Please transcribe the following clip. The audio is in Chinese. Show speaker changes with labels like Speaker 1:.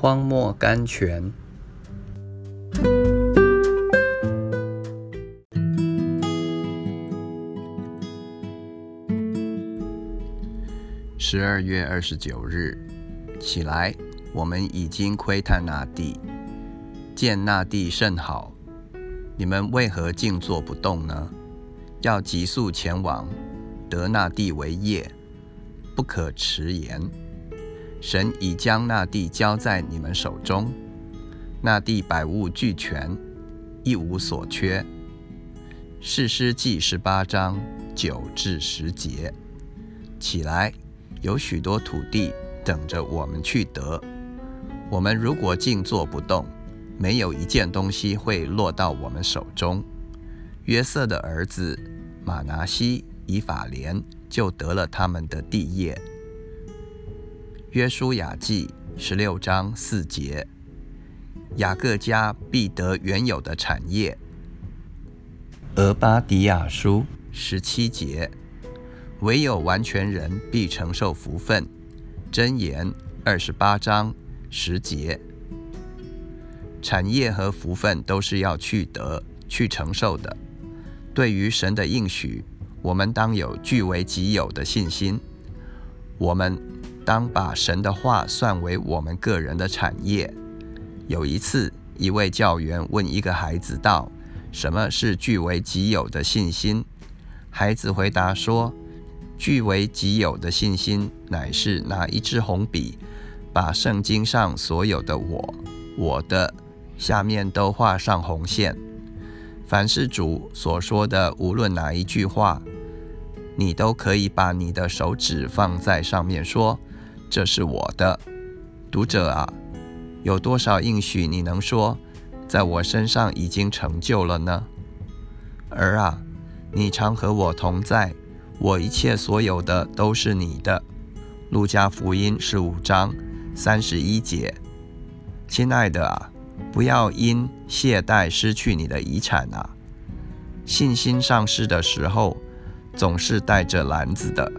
Speaker 1: 荒漠甘泉。十二月二十九日，起来，我们已经窥探那地，见那地甚好。你们为何静坐不动呢？要急速前往，得那地为业，不可迟延。神已将那地交在你们手中，那地百物俱全，一无所缺。士师记十八章九至十节，起来，有许多土地等着我们去得。我们如果静坐不动，没有一件东西会落到我们手中。约瑟的儿子马拿西、以法莲就得了他们的地业。约书亚记十六章四节，雅各家必得原有的产业。俄巴迪亚书十七节，唯有完全人必承受福分。箴言二十八章十节，产业和福分都是要去得、去承受的。对于神的应许，我们当有据为己有的信心。我们。当把神的话算为我们个人的产业。有一次，一位教员问一个孩子道：“什么是据为己有的信心？”孩子回答说：“据为己有的信心，乃是拿一支红笔，把圣经上所有的‘我’、‘我的’下面都画上红线。凡是主所说的，无论哪一句话，你都可以把你的手指放在上面说。”这是我的读者啊，有多少应许你能说，在我身上已经成就了呢？儿啊，你常和我同在，我一切所有的都是你的。路加福音十五章三十一节，亲爱的啊，不要因懈怠失去你的遗产啊。信心丧失的时候，总是带着篮子的。